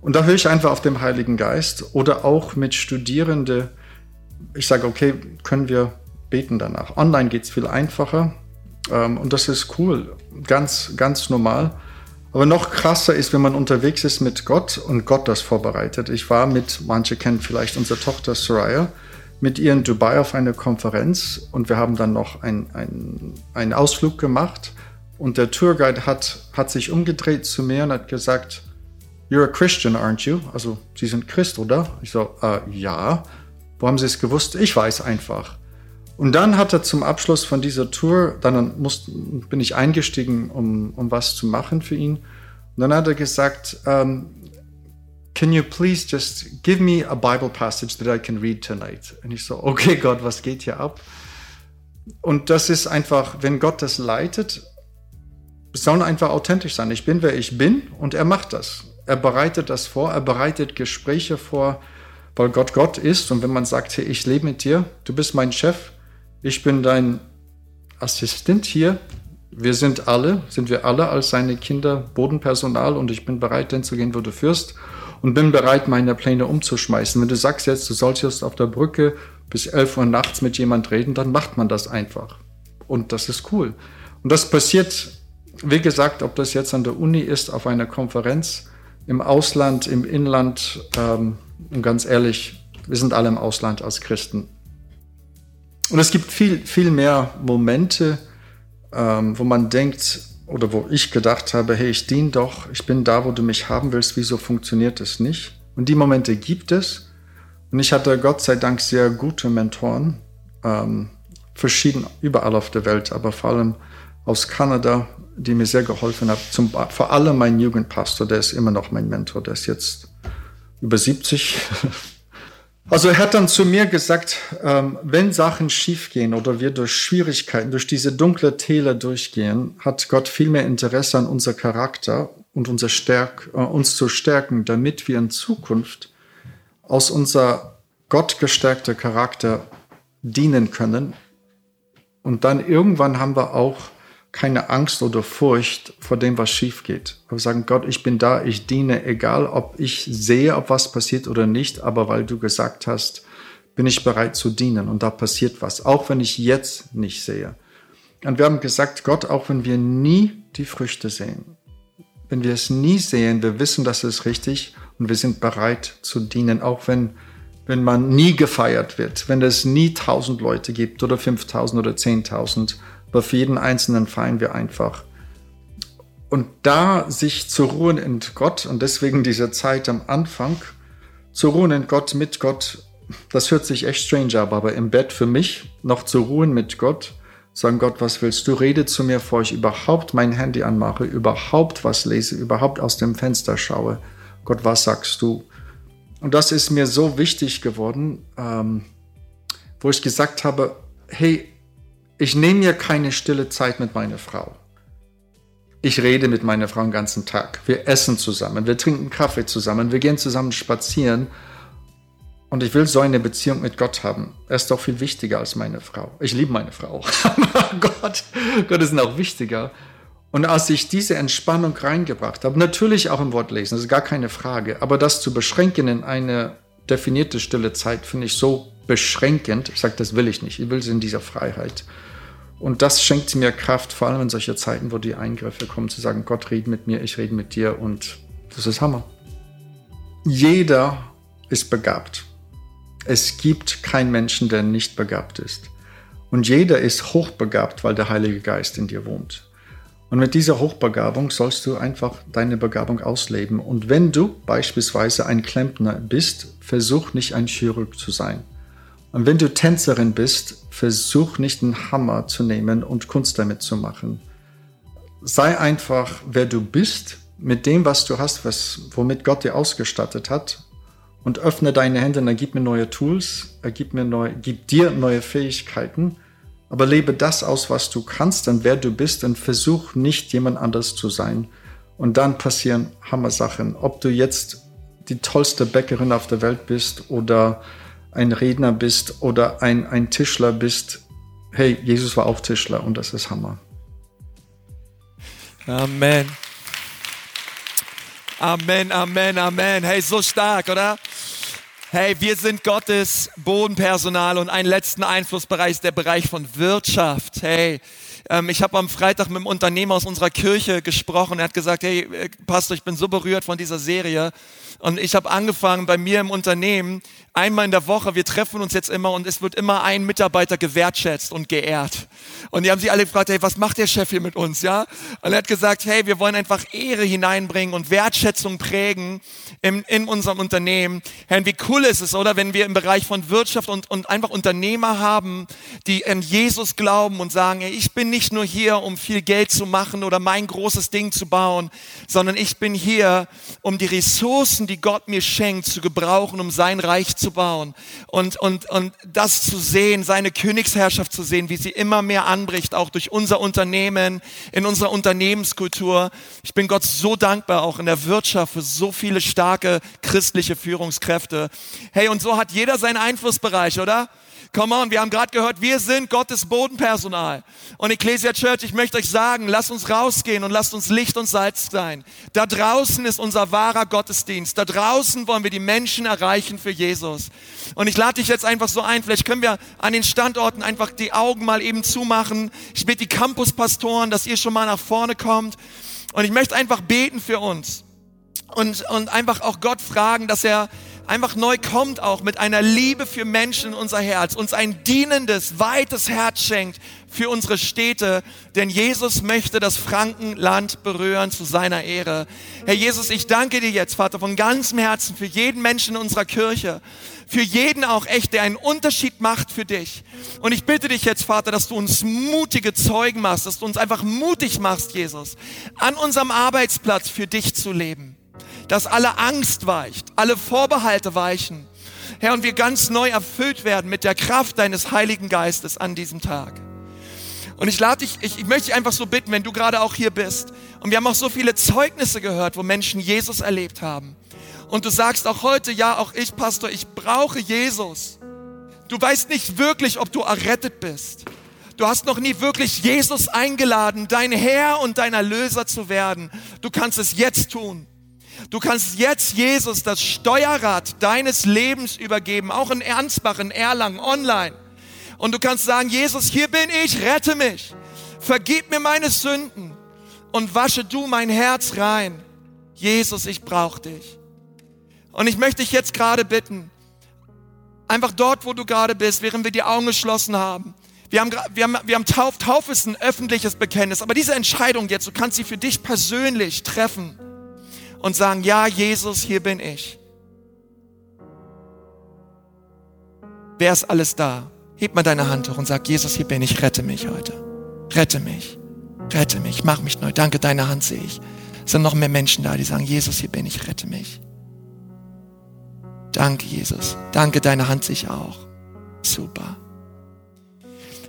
Und da höre ich einfach auf den Heiligen Geist oder auch mit Studierenden. Ich sage, okay, können wir beten danach. Online geht es viel einfacher ähm, und das ist cool, ganz, ganz normal. Aber noch krasser ist, wenn man unterwegs ist mit Gott und Gott das vorbereitet. Ich war mit, manche kennen vielleicht unsere Tochter Soraya, mit ihr in Dubai auf einer Konferenz und wir haben dann noch einen ein Ausflug gemacht und der Tourguide hat, hat sich umgedreht zu mir und hat gesagt, You're a Christian, aren't you? Also, Sie sind Christ, oder? Ich so, äh, ja. Wo haben Sie es gewusst? Ich weiß einfach. Und dann hat er zum Abschluss von dieser Tour, dann musste, bin ich eingestiegen, um, um was zu machen für ihn. Und dann hat er gesagt, um, can you please just give me a Bible passage that I can read tonight? Und ich so, okay Gott, was geht hier ab? Und das ist einfach, wenn Gott das leitet, soll einfach authentisch sein. Ich bin, wer ich bin und er macht das. Er bereitet das vor, er bereitet Gespräche vor, weil Gott Gott ist. Und wenn man sagt, hey, ich lebe mit dir, du bist mein Chef, ich bin dein Assistent hier, wir sind alle, sind wir alle als seine Kinder Bodenpersonal und ich bin bereit, denn zu gehen, wo du führst und bin bereit, meine Pläne umzuschmeißen. Wenn du sagst jetzt, du sollst jetzt auf der Brücke bis 11 Uhr nachts mit jemand reden, dann macht man das einfach. Und das ist cool. Und das passiert, wie gesagt, ob das jetzt an der Uni ist, auf einer Konferenz, im Ausland, im Inland. Ähm, und ganz ehrlich, wir sind alle im Ausland als Christen. Und es gibt viel, viel mehr Momente, ähm, wo man denkt, oder wo ich gedacht habe, hey, ich diene doch, ich bin da, wo du mich haben willst, wieso funktioniert es nicht? Und die Momente gibt es. Und ich hatte Gott sei Dank sehr gute Mentoren, ähm, verschieden überall auf der Welt, aber vor allem aus Kanada, die mir sehr geholfen haben. Zum, vor allem mein Jugendpastor, der ist immer noch mein Mentor, der ist jetzt über 70. Also er hat dann zu mir gesagt, ähm, wenn Sachen schiefgehen oder wir durch Schwierigkeiten, durch diese dunkle Täler durchgehen, hat Gott viel mehr Interesse an unser Charakter und unser Stärk, äh, uns zu stärken, damit wir in Zukunft aus unser gottgestärkter Charakter dienen können. Und dann irgendwann haben wir auch keine Angst oder Furcht vor dem, was schief geht. Wir sagen, Gott, ich bin da, ich diene, egal ob ich sehe, ob was passiert oder nicht, aber weil du gesagt hast, bin ich bereit zu dienen und da passiert was, auch wenn ich jetzt nicht sehe. Und wir haben gesagt, Gott, auch wenn wir nie die Früchte sehen, wenn wir es nie sehen, wir wissen, das ist richtig und wir sind bereit zu dienen, auch wenn, wenn man nie gefeiert wird, wenn es nie tausend Leute gibt oder 5000 oder 10.000, aber für jeden Einzelnen feiern wir einfach. Und da sich zu ruhen in Gott und deswegen diese Zeit am Anfang, zu ruhen in Gott, mit Gott, das hört sich echt strange ab, aber im Bett für mich noch zu ruhen mit Gott, sagen Gott, was willst du? Rede zu mir, bevor ich überhaupt mein Handy anmache, überhaupt was lese, überhaupt aus dem Fenster schaue. Gott, was sagst du? Und das ist mir so wichtig geworden, ähm, wo ich gesagt habe, hey, ich nehme mir keine stille Zeit mit meiner Frau. Ich rede mit meiner Frau den ganzen Tag. Wir essen zusammen, wir trinken Kaffee zusammen, wir gehen zusammen spazieren. Und ich will so eine Beziehung mit Gott haben. Er ist doch viel wichtiger als meine Frau. Ich liebe meine Frau. Aber Gott, Gott ist noch wichtiger. Und als ich diese Entspannung reingebracht habe, natürlich auch im Wort lesen, das ist gar keine Frage, aber das zu beschränken in eine definierte stille Zeit, finde ich so beschränkend. Ich sage, das will ich nicht. Ich will sie in dieser Freiheit. Und das schenkt mir Kraft, vor allem in solchen Zeiten, wo die Eingriffe kommen, zu sagen, Gott red mit mir, ich rede mit dir und das ist Hammer. Jeder ist begabt. Es gibt keinen Menschen, der nicht begabt ist. Und jeder ist hochbegabt, weil der Heilige Geist in dir wohnt. Und mit dieser Hochbegabung sollst du einfach deine Begabung ausleben. Und wenn du beispielsweise ein Klempner bist, versuch nicht ein Chirurg zu sein. Und wenn du Tänzerin bist, versuch nicht einen Hammer zu nehmen und Kunst damit zu machen. Sei einfach, wer du bist, mit dem, was du hast, was, womit Gott dir ausgestattet hat. Und öffne deine Hände und er gibt mir neue Tools, er gibt, mir neu, gibt dir neue Fähigkeiten. Aber lebe das aus, was du kannst und wer du bist und versuch nicht jemand anders zu sein. Und dann passieren Hammer-Sachen. Ob du jetzt die tollste Bäckerin auf der Welt bist oder ein Redner bist oder ein, ein Tischler bist. Hey, Jesus war auch Tischler und das ist Hammer. Amen. Amen, Amen, Amen. Hey, so stark, oder? Hey, wir sind Gottes Bodenpersonal und einen letzten Einflussbereich ist der Bereich von Wirtschaft. Hey, ähm, ich habe am Freitag mit einem Unternehmer aus unserer Kirche gesprochen. Er hat gesagt, hey, äh, Pastor, ich bin so berührt von dieser Serie. Und ich habe angefangen bei mir im Unternehmen, einmal in der Woche, wir treffen uns jetzt immer und es wird immer ein Mitarbeiter gewertschätzt und geehrt. Und die haben sich alle gefragt, hey, was macht der Chef hier mit uns, ja? Und er hat gesagt, hey, wir wollen einfach Ehre hineinbringen und Wertschätzung prägen in, in unserem Unternehmen. Herr, wie cool ist es, oder, wenn wir im Bereich von Wirtschaft und, und einfach Unternehmer haben, die an Jesus glauben und sagen, hey, ich bin nicht nicht nur hier, um viel Geld zu machen oder mein großes Ding zu bauen, sondern ich bin hier, um die Ressourcen, die Gott mir schenkt, zu gebrauchen, um sein Reich zu bauen und, und, und das zu sehen, seine Königsherrschaft zu sehen, wie sie immer mehr anbricht, auch durch unser Unternehmen, in unserer Unternehmenskultur. Ich bin Gott so dankbar, auch in der Wirtschaft, für so viele starke christliche Führungskräfte. Hey, und so hat jeder seinen Einflussbereich, oder? Come on, wir haben gerade gehört, wir sind Gottes Bodenpersonal. Und Ecclesia Church, ich möchte euch sagen, lasst uns rausgehen und lasst uns Licht und Salz sein. Da draußen ist unser wahrer Gottesdienst. Da draußen wollen wir die Menschen erreichen für Jesus. Und ich lade dich jetzt einfach so ein, vielleicht können wir an den Standorten einfach die Augen mal eben zumachen. Ich bitte die Campuspastoren, dass ihr schon mal nach vorne kommt. Und ich möchte einfach beten für uns. Und, und einfach auch Gott fragen, dass er einfach neu kommt auch mit einer Liebe für Menschen in unser Herz, uns ein dienendes, weites Herz schenkt für unsere Städte, denn Jesus möchte das Frankenland berühren zu seiner Ehre. Herr Jesus, ich danke dir jetzt, Vater, von ganzem Herzen für jeden Menschen in unserer Kirche, für jeden auch echt, der einen Unterschied macht für dich. Und ich bitte dich jetzt, Vater, dass du uns mutige Zeugen machst, dass du uns einfach mutig machst, Jesus, an unserem Arbeitsplatz für dich zu leben dass alle Angst weicht, alle Vorbehalte weichen. Herr, und wir ganz neu erfüllt werden mit der Kraft deines Heiligen Geistes an diesem Tag. Und ich lade dich, ich, ich möchte dich einfach so bitten, wenn du gerade auch hier bist. Und wir haben auch so viele Zeugnisse gehört, wo Menschen Jesus erlebt haben. Und du sagst auch heute, ja, auch ich, Pastor, ich brauche Jesus. Du weißt nicht wirklich, ob du errettet bist. Du hast noch nie wirklich Jesus eingeladen, dein Herr und dein Erlöser zu werden. Du kannst es jetzt tun. Du kannst jetzt Jesus das Steuerrad deines Lebens übergeben, auch in Ernstbach, in Erlangen, online. Und du kannst sagen, Jesus, hier bin ich, rette mich. Vergib mir meine Sünden und wasche du mein Herz rein. Jesus, ich brauche dich. Und ich möchte dich jetzt gerade bitten, einfach dort, wo du gerade bist, während wir die Augen geschlossen haben. Wir haben, wir haben, wir haben Tauf, Taufe ist ein öffentliches Bekenntnis, aber diese Entscheidung jetzt, du kannst sie für dich persönlich treffen und sagen, ja, Jesus, hier bin ich. Wer ist alles da? Heb mal deine Hand hoch und sag, Jesus, hier bin ich, rette mich heute. Rette mich. Rette mich. Mach mich neu. Danke, deine Hand sehe ich. Es sind noch mehr Menschen da, die sagen, Jesus, hier bin ich, rette mich. Danke, Jesus. Danke, deine Hand sehe ich auch. Super.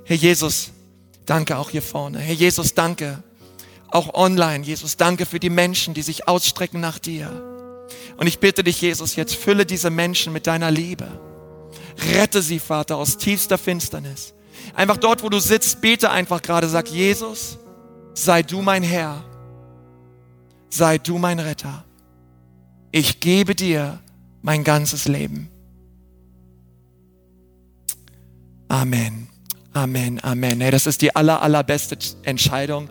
Herr Jesus, danke auch hier vorne. Herr Jesus, danke auch online. Jesus, danke für die Menschen, die sich ausstrecken nach dir. Und ich bitte dich, Jesus, jetzt fülle diese Menschen mit deiner Liebe. Rette sie, Vater, aus tiefster Finsternis. Einfach dort, wo du sitzt, bete einfach gerade, sag, Jesus, sei du mein Herr. Sei du mein Retter. Ich gebe dir mein ganzes Leben. Amen. Amen. Amen. Hey, das ist die aller, allerbeste Entscheidung.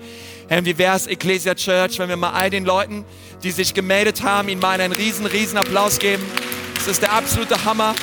Herr, wie wäre es, Ecclesia Church, wenn wir mal all den Leuten, die sich gemeldet haben, ihnen mal einen riesen, riesen Applaus geben. Das ist der absolute Hammer.